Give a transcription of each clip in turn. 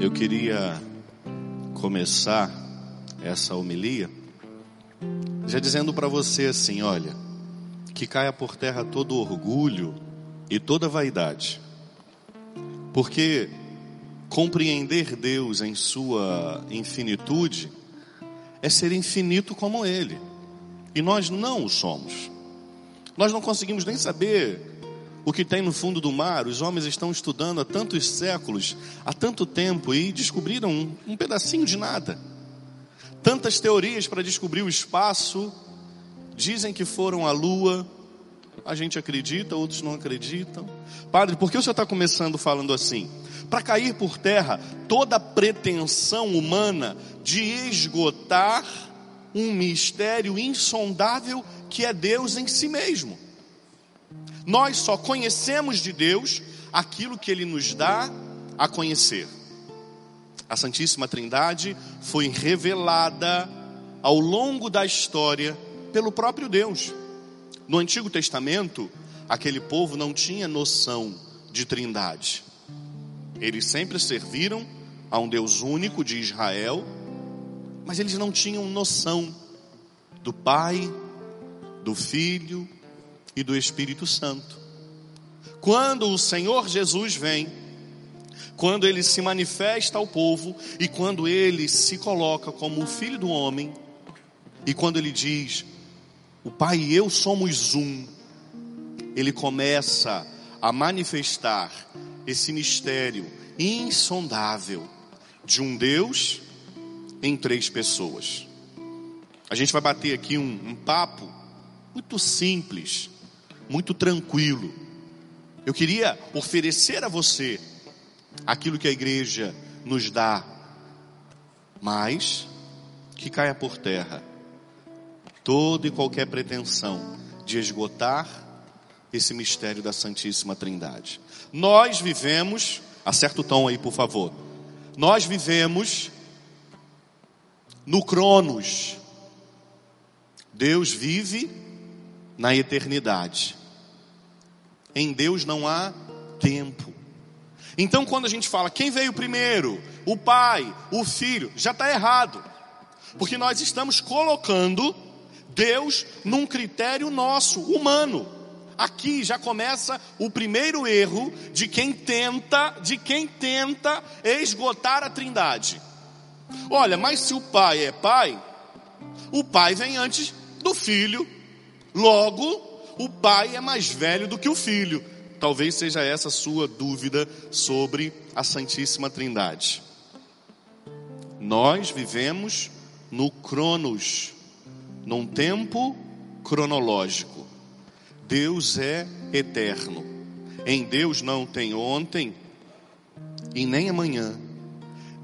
Eu queria começar essa homilia já dizendo para você assim: olha, que caia por terra todo orgulho e toda vaidade, porque compreender Deus em sua infinitude é ser infinito como Ele, e nós não o somos. Nós não conseguimos nem saber o que tem no fundo do mar. Os homens estão estudando há tantos séculos, há tanto tempo e descobriram um, um pedacinho de nada. Tantas teorias para descobrir o espaço, dizem que foram à lua, a gente acredita, outros não acreditam. Padre, por que o senhor está começando falando assim? Para cair por terra toda pretensão humana de esgotar um mistério insondável que é Deus em si mesmo. Nós só conhecemos de Deus aquilo que Ele nos dá a conhecer. A Santíssima Trindade foi revelada ao longo da história pelo próprio Deus. No Antigo Testamento, aquele povo não tinha noção de trindade. Eles sempre serviram a um Deus único de Israel, mas eles não tinham noção do Pai, do Filho e do Espírito Santo. Quando o Senhor Jesus vem, quando ele se manifesta ao povo e quando ele se coloca como o Filho do homem, e quando ele diz: O Pai e eu somos um, ele começa a manifestar esse mistério insondável de um Deus em três pessoas. A gente vai bater aqui um, um papo muito simples, muito tranquilo. Eu queria oferecer a você aquilo que a igreja nos dá, mas que caia por terra toda e qualquer pretensão de esgotar esse mistério da Santíssima Trindade. Nós vivemos, acerta o tom aí, por favor. Nós vivemos no Cronos, Deus vive na eternidade. Em Deus não há tempo. Então, quando a gente fala quem veio primeiro, o Pai, o Filho, já está errado, porque nós estamos colocando Deus num critério nosso, humano. Aqui já começa o primeiro erro de quem tenta, de quem tenta esgotar a Trindade. Olha, mas se o Pai é Pai, o pai vem antes do filho, logo o pai é mais velho do que o filho. Talvez seja essa a sua dúvida sobre a Santíssima Trindade. Nós vivemos no Cronos, num tempo cronológico. Deus é eterno. Em Deus não tem ontem e nem amanhã.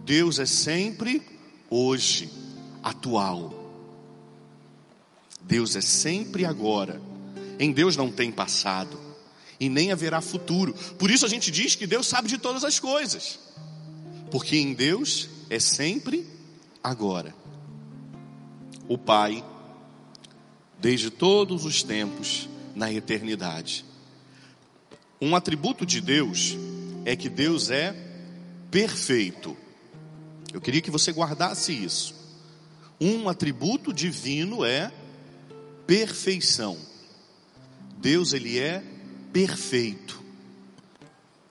Deus é sempre hoje, atual. Deus é sempre agora. Em Deus não tem passado e nem haverá futuro. Por isso a gente diz que Deus sabe de todas as coisas. Porque em Deus é sempre agora. O Pai, desde todos os tempos, na eternidade. Um atributo de Deus é que Deus é perfeito. Eu queria que você guardasse isso. Um atributo divino é perfeição. Deus ele é perfeito.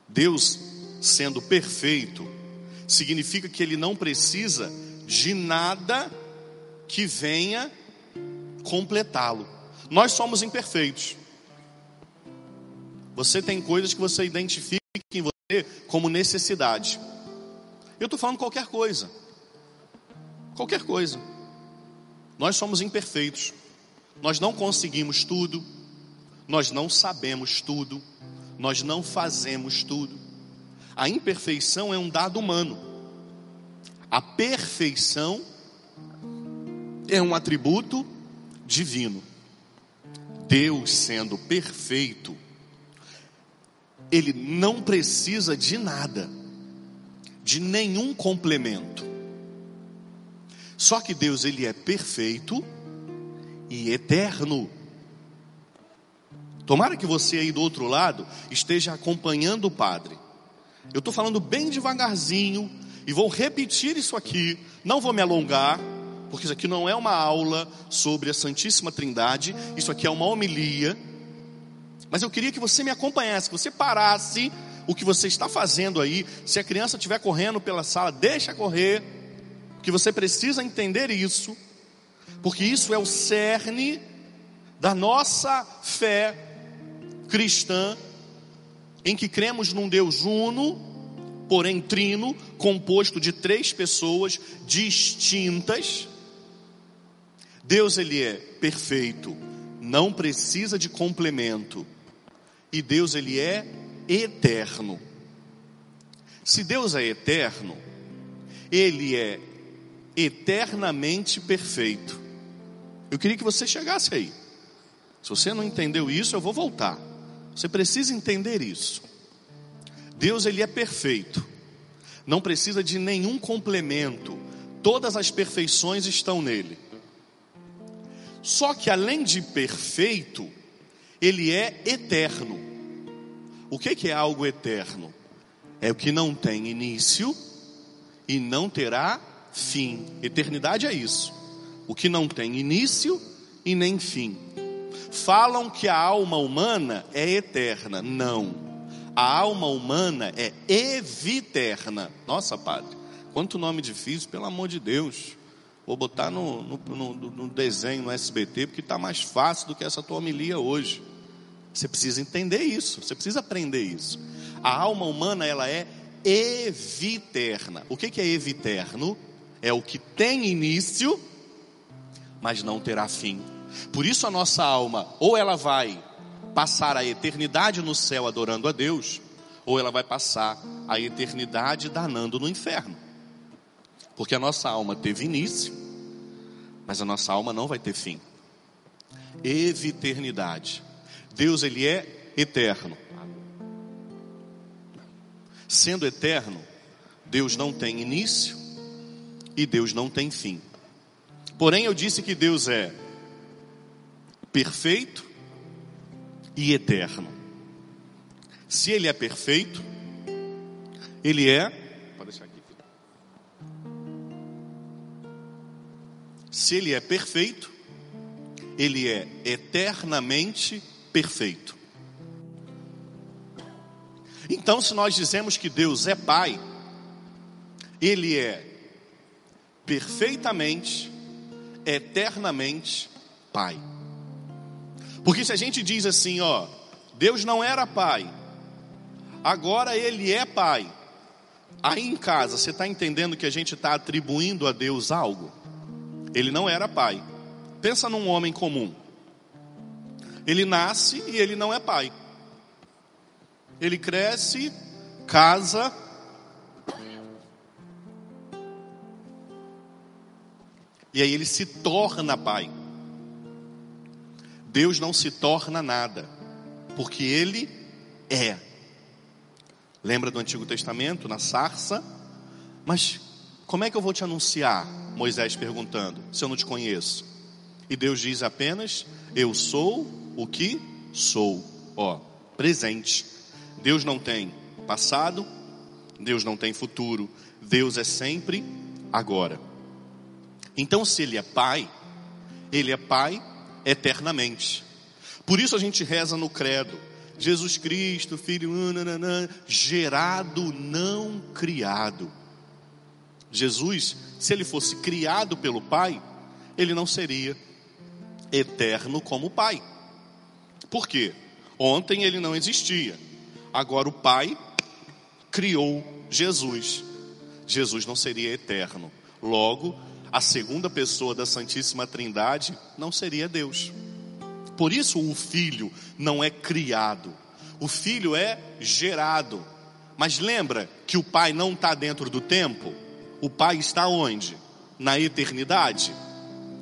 Deus sendo perfeito significa que ele não precisa de nada que venha completá-lo. Nós somos imperfeitos. Você tem coisas que você identifica em você como necessidade. Eu estou falando qualquer coisa. Qualquer coisa. Nós somos imperfeitos. Nós não conseguimos tudo, nós não sabemos tudo, nós não fazemos tudo. A imperfeição é um dado humano. A perfeição é um atributo divino. Deus sendo perfeito, ele não precisa de nada, de nenhum complemento. Só que Deus ele é perfeito e eterno. Tomara que você aí do outro lado esteja acompanhando o Padre. Eu estou falando bem devagarzinho e vou repetir isso aqui, não vou me alongar, porque isso aqui não é uma aula sobre a Santíssima Trindade, isso aqui é uma homilia. Mas eu queria que você me acompanhasse, que você parasse o que você está fazendo aí. Se a criança estiver correndo pela sala, deixa correr, que você precisa entender isso, porque isso é o cerne da nossa fé cristã, em que cremos num Deus uno, porém trino, composto de três pessoas distintas. Deus ele é perfeito, não precisa de complemento. E Deus ele é eterno. Se Deus é eterno, ele é eternamente perfeito. Eu queria que você chegasse aí. Se você não entendeu isso, eu vou voltar. Você precisa entender isso. Deus ele é perfeito. Não precisa de nenhum complemento. Todas as perfeições estão nele. Só que além de perfeito, ele é eterno. O que, que é algo eterno? É o que não tem início e não terá fim. Eternidade é isso. O que não tem início e nem fim. Falam que a alma humana é eterna. Não. A alma humana é eviterna. Nossa, padre, quanto nome difícil, pelo amor de Deus. Vou botar no, no, no, no desenho, no SBT, porque está mais fácil do que essa tua homilia hoje. Você precisa entender isso, você precisa aprender isso. A alma humana, ela é eviterna. O que, que é eviterno? É o que tem início, mas não terá fim. Por isso a nossa alma, ou ela vai passar a eternidade no céu adorando a Deus, ou ela vai passar a eternidade danando no inferno. Porque a nossa alma teve início, mas a nossa alma não vai ter fim. Eviternidade. Deus ele é eterno. Sendo eterno, Deus não tem início e Deus não tem fim. Porém, eu disse que Deus é perfeito e eterno. Se ele é perfeito, ele é. Pode deixar aqui. Se ele é perfeito, ele é eternamente perfeito. Então, se nós dizemos que Deus é Pai, Ele é perfeitamente, eternamente Pai. Porque se a gente diz assim, ó, Deus não era pai, agora ele é pai. Aí em casa, você está entendendo que a gente está atribuindo a Deus algo? Ele não era pai. Pensa num homem comum. Ele nasce e ele não é pai. Ele cresce, casa, e aí ele se torna pai. Deus não se torna nada, porque Ele é. Lembra do Antigo Testamento, na sarça? Mas como é que eu vou te anunciar? Moisés perguntando, se eu não te conheço. E Deus diz apenas: Eu sou o que sou. Ó, presente. Deus não tem passado, Deus não tem futuro, Deus é sempre agora. Então, se Ele é Pai, Ele é Pai eternamente. Por isso a gente reza no credo. Jesus Cristo, Filho, nananã, gerado, não criado. Jesus, se ele fosse criado pelo Pai, ele não seria eterno como Pai. Por quê? Ontem ele não existia. Agora o Pai criou Jesus. Jesus não seria eterno. Logo, a segunda pessoa da Santíssima Trindade não seria Deus. Por isso o filho não é criado, o filho é gerado. Mas lembra que o pai não está dentro do tempo? O pai está onde? Na eternidade.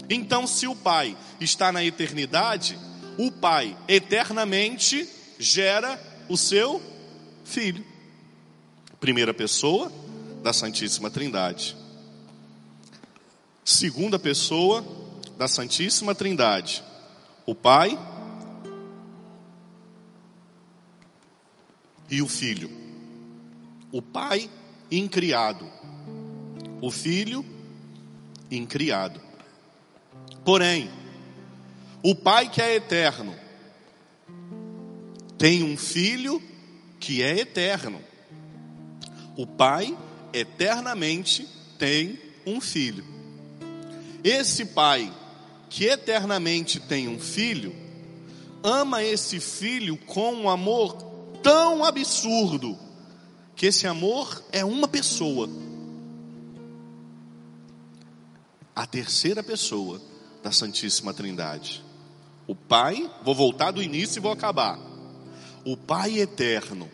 Então, se o pai está na eternidade, o pai eternamente gera o seu filho. Primeira pessoa da Santíssima Trindade segunda pessoa da Santíssima Trindade, o Pai e o Filho. O Pai incriado, o filho incriado. Porém, o Pai que é eterno tem um filho que é eterno. O Pai eternamente tem um filho. Esse Pai que eternamente tem um filho, ama esse filho com um amor tão absurdo, que esse amor é uma pessoa. A terceira pessoa da Santíssima Trindade. O Pai, vou voltar do início e vou acabar. O Pai eterno,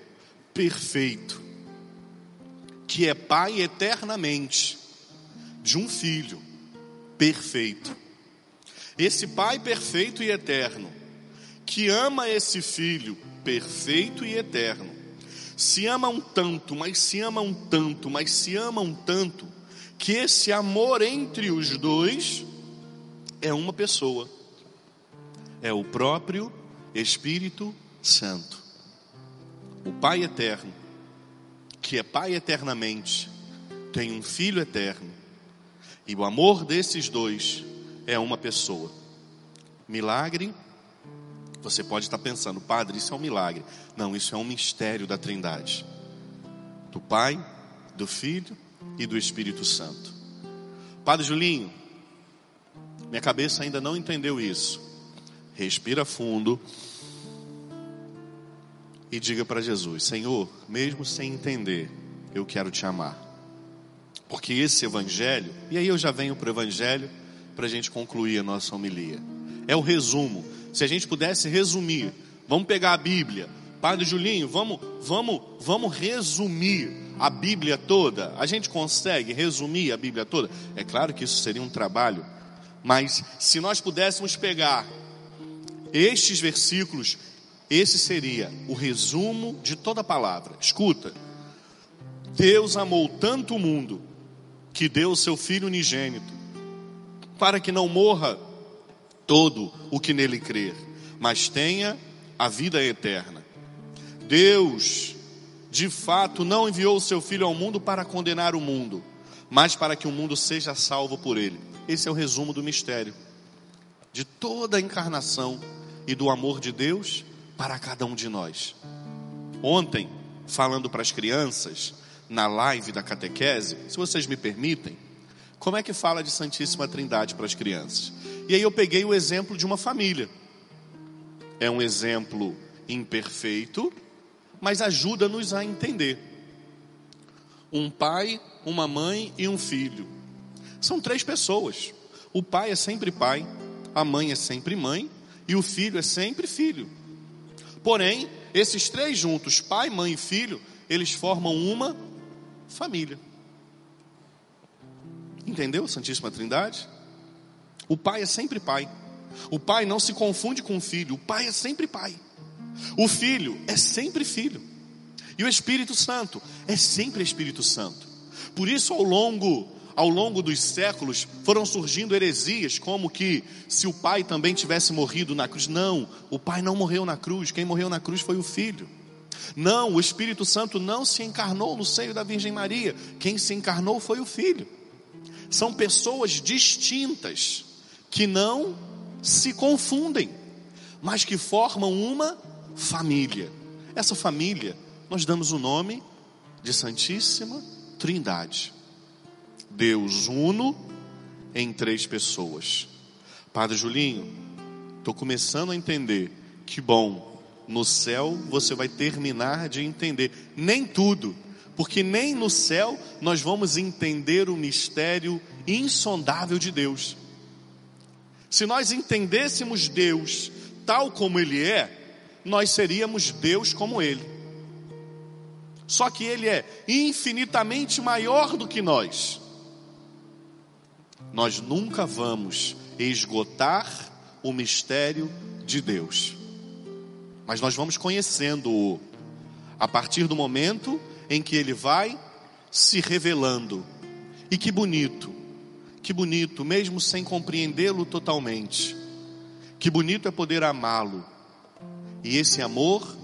perfeito, que é Pai eternamente, de um filho perfeito. Esse Pai perfeito e eterno, que ama esse filho perfeito e eterno, se ama um tanto, mas se ama um tanto, mas se ama um tanto, que esse amor entre os dois é uma pessoa, é o próprio Espírito Santo, o Pai eterno, que é Pai eternamente, tem um Filho eterno, e o amor desses dois é uma pessoa. Milagre, você pode estar pensando, Padre, isso é um milagre. Não, isso é um mistério da Trindade: do Pai, do Filho e do Espírito Santo. Padre Julinho, minha cabeça ainda não entendeu isso. Respira fundo e diga para Jesus: Senhor, mesmo sem entender, eu quero te amar. Porque esse evangelho, e aí eu já venho para o evangelho para a gente concluir a nossa homilia. É o resumo. Se a gente pudesse resumir, vamos pegar a Bíblia. Padre Julinho, vamos, vamos, vamos resumir a Bíblia toda. A gente consegue resumir a Bíblia toda? É claro que isso seria um trabalho, mas se nós pudéssemos pegar estes versículos, esse seria o resumo de toda a palavra. Escuta. Deus amou tanto o mundo que deu o seu Filho unigênito, para que não morra todo o que nele crer, mas tenha a vida eterna. Deus, de fato, não enviou o seu Filho ao mundo para condenar o mundo, mas para que o mundo seja salvo por ele. Esse é o resumo do mistério de toda a encarnação e do amor de Deus para cada um de nós. Ontem, falando para as crianças, na live da catequese, se vocês me permitem, como é que fala de Santíssima Trindade para as crianças? E aí eu peguei o exemplo de uma família. É um exemplo imperfeito, mas ajuda-nos a entender. Um pai, uma mãe e um filho. São três pessoas. O pai é sempre pai, a mãe é sempre mãe e o filho é sempre filho. Porém, esses três juntos, pai, mãe e filho, eles formam uma família. Entendeu, Santíssima Trindade? O pai é sempre pai. O pai não se confunde com o filho. O pai é sempre pai. O filho é sempre filho. E o Espírito Santo é sempre Espírito Santo. Por isso, ao longo ao longo dos séculos foram surgindo heresias, como que se o pai também tivesse morrido na cruz. Não, o pai não morreu na cruz, quem morreu na cruz foi o filho. Não, o Espírito Santo não se encarnou no seio da Virgem Maria. Quem se encarnou foi o Filho. São pessoas distintas que não se confundem, mas que formam uma família. Essa família nós damos o nome de Santíssima Trindade. Deus uno em três pessoas. Padre Julinho, estou começando a entender que bom no céu você vai terminar de entender. Nem tudo, porque nem no céu nós vamos entender o mistério insondável de Deus. Se nós entendêssemos Deus tal como Ele é, nós seríamos Deus como Ele. Só que Ele é infinitamente maior do que nós. Nós nunca vamos esgotar o mistério de Deus mas nós vamos conhecendo-o a partir do momento em que ele vai se revelando. E que bonito, que bonito, mesmo sem compreendê-lo totalmente. Que bonito é poder amá-lo. E esse amor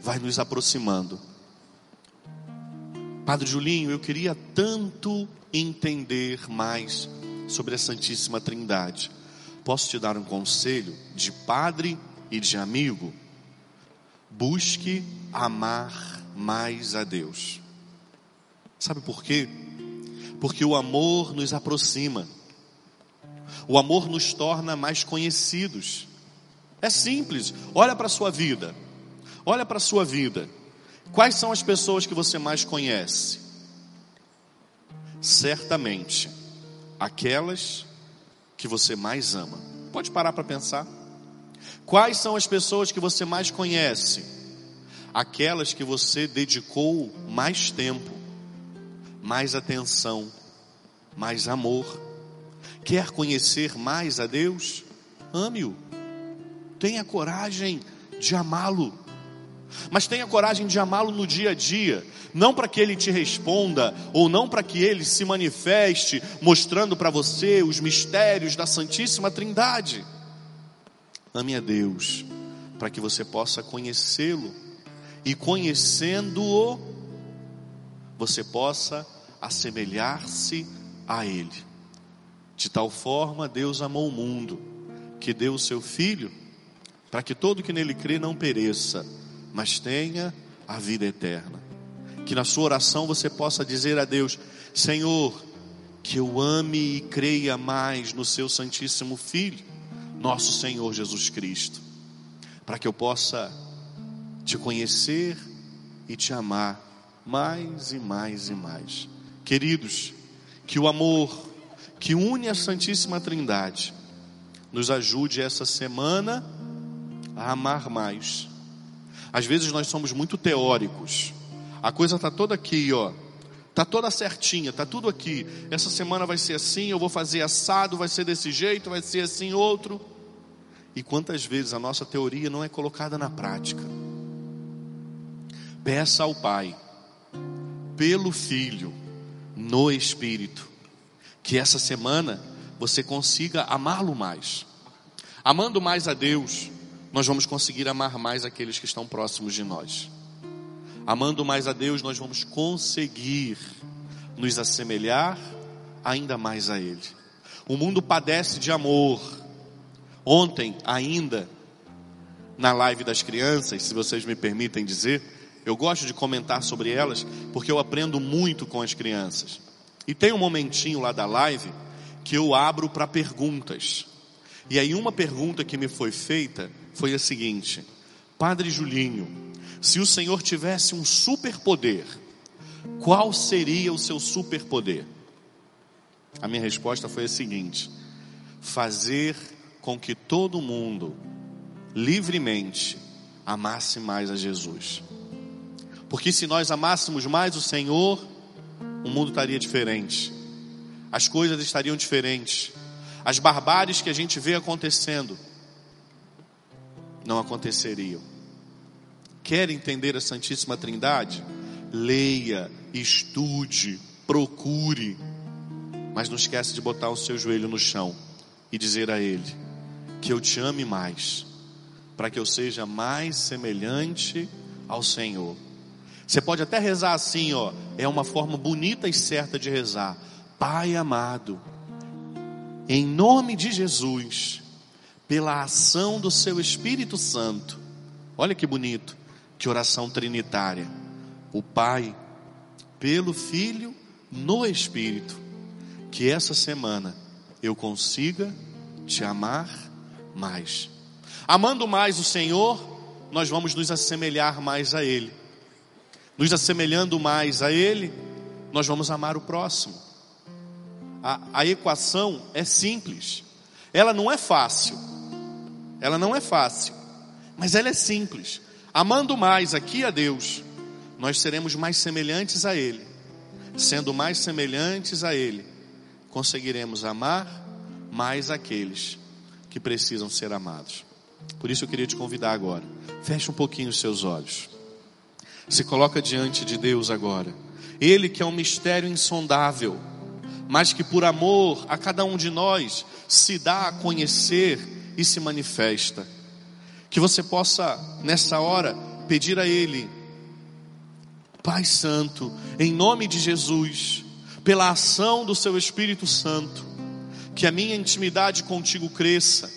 vai nos aproximando. Padre Julinho, eu queria tanto entender mais sobre a Santíssima Trindade. Posso te dar um conselho de padre e de amigo? Busque amar mais a Deus. Sabe por quê? Porque o amor nos aproxima. O amor nos torna mais conhecidos. É simples. Olha para a sua vida. Olha para a sua vida. Quais são as pessoas que você mais conhece? Certamente, aquelas que você mais ama. Pode parar para pensar. Quais são as pessoas que você mais conhece? Aquelas que você dedicou mais tempo, mais atenção, mais amor. Quer conhecer mais a Deus? Ame-o. Tenha coragem de amá-lo. Mas tenha coragem de amá-lo no dia a dia, não para que ele te responda, ou não para que ele se manifeste, mostrando para você os mistérios da Santíssima Trindade. Ame a Deus, para que você possa conhecê-lo, e conhecendo-o, você possa assemelhar-se a Ele. De tal forma, Deus amou o mundo, que deu o seu Filho, para que todo que nele crê não pereça, mas tenha a vida eterna. Que na sua oração você possa dizer a Deus: Senhor, que eu ame e creia mais no seu Santíssimo Filho, nosso Senhor Jesus Cristo, para que eu possa te conhecer e te amar mais e mais e mais. Queridos, que o amor que une a Santíssima Trindade nos ajude essa semana a amar mais às vezes nós somos muito teóricos. A coisa está toda aqui, ó. Está toda certinha, está tudo aqui. Essa semana vai ser assim, eu vou fazer assado, vai ser desse jeito, vai ser assim outro. E quantas vezes a nossa teoria não é colocada na prática? Peça ao Pai, pelo Filho, no Espírito, que essa semana você consiga amá-lo mais. Amando mais a Deus, nós vamos conseguir amar mais aqueles que estão próximos de nós. Amando mais a Deus, nós vamos conseguir nos assemelhar ainda mais a Ele. O mundo padece de amor. Ontem, ainda, na live das crianças, se vocês me permitem dizer, eu gosto de comentar sobre elas, porque eu aprendo muito com as crianças. E tem um momentinho lá da live que eu abro para perguntas. E aí, uma pergunta que me foi feita foi a seguinte: Padre Julinho, se o Senhor tivesse um superpoder, qual seria o seu superpoder? A minha resposta foi a seguinte: fazer com que todo mundo livremente amasse mais a Jesus. Porque se nós amássemos mais o Senhor, o mundo estaria diferente, as coisas estariam diferentes, as barbáries que a gente vê acontecendo não aconteceriam. Quer entender a Santíssima Trindade? Leia, estude, procure, mas não esquece de botar o seu joelho no chão e dizer a Ele que eu te ame mais, para que eu seja mais semelhante ao Senhor. Você pode até rezar assim, ó, é uma forma bonita e certa de rezar. Pai amado, em nome de Jesus, pela ação do seu Espírito Santo. Olha que bonito, que oração trinitária. O Pai, pelo Filho, no Espírito. Que essa semana eu consiga te amar mais. Amando mais o Senhor, nós vamos nos assemelhar mais a Ele. Nos assemelhando mais a Ele, nós vamos amar o próximo. A, a equação é simples, ela não é fácil, ela não é fácil, mas ela é simples. Amando mais aqui a Deus, nós seremos mais semelhantes a Ele. Sendo mais semelhantes a Ele, conseguiremos amar mais aqueles que precisam ser amados. Por isso eu queria te convidar agora. Feche um pouquinho os seus olhos. Se coloca diante de Deus agora. Ele que é um mistério insondável, mas que por amor a cada um de nós se dá a conhecer e se manifesta. Que você possa, nessa hora, pedir a Ele Pai Santo, em nome de Jesus, pela ação do Seu Espírito Santo, que a minha intimidade contigo cresça,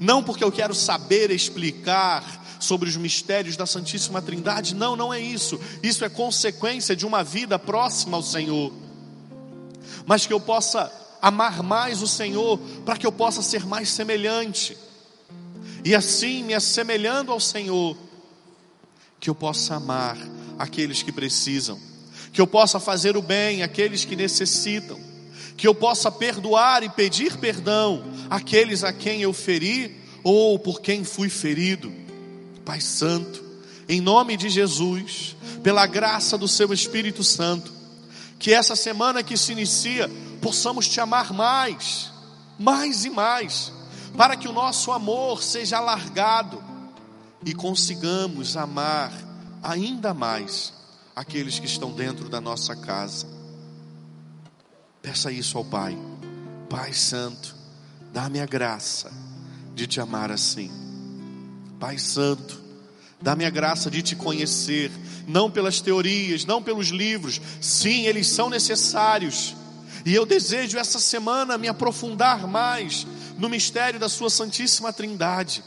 não porque eu quero saber explicar sobre os mistérios da Santíssima Trindade, não, não é isso, isso é consequência de uma vida próxima ao Senhor, mas que eu possa amar mais o Senhor, para que eu possa ser mais semelhante, e assim, me assemelhando ao Senhor, que eu possa amar aqueles que precisam, que eu possa fazer o bem àqueles que necessitam, que eu possa perdoar e pedir perdão àqueles a quem eu feri ou por quem fui ferido. Pai Santo, em nome de Jesus, pela graça do Seu Espírito Santo, que essa semana que se inicia, possamos te amar mais, mais e mais, para que o nosso amor seja alargado e consigamos amar ainda mais aqueles que estão dentro da nossa casa. Peça isso ao Pai. Pai Santo, dá-me a graça de te amar assim. Pai Santo, dá-me a graça de te conhecer, não pelas teorias, não pelos livros, sim, eles são necessários. E eu desejo essa semana me aprofundar mais no mistério da Sua Santíssima Trindade,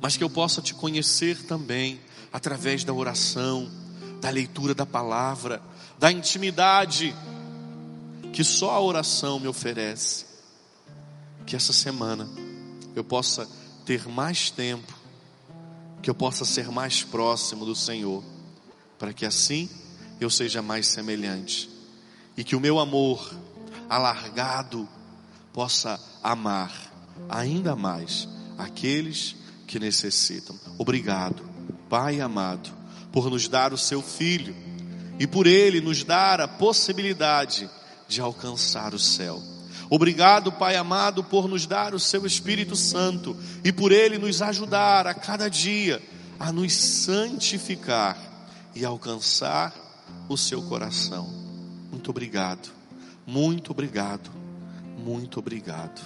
mas que eu possa te conhecer também através da oração, da leitura da palavra, da intimidade que só a oração me oferece. Que essa semana eu possa ter mais tempo, que eu possa ser mais próximo do Senhor, para que assim eu seja mais semelhante e que o meu amor alargado possa amar ainda mais aqueles que necessitam. Obrigado, Pai amado, por nos dar o seu Filho e por Ele nos dar a possibilidade de alcançar o céu. Obrigado, Pai amado, por nos dar o seu Espírito Santo e por Ele nos ajudar a cada dia a nos santificar e alcançar o seu coração. Muito obrigado, muito obrigado, muito obrigado.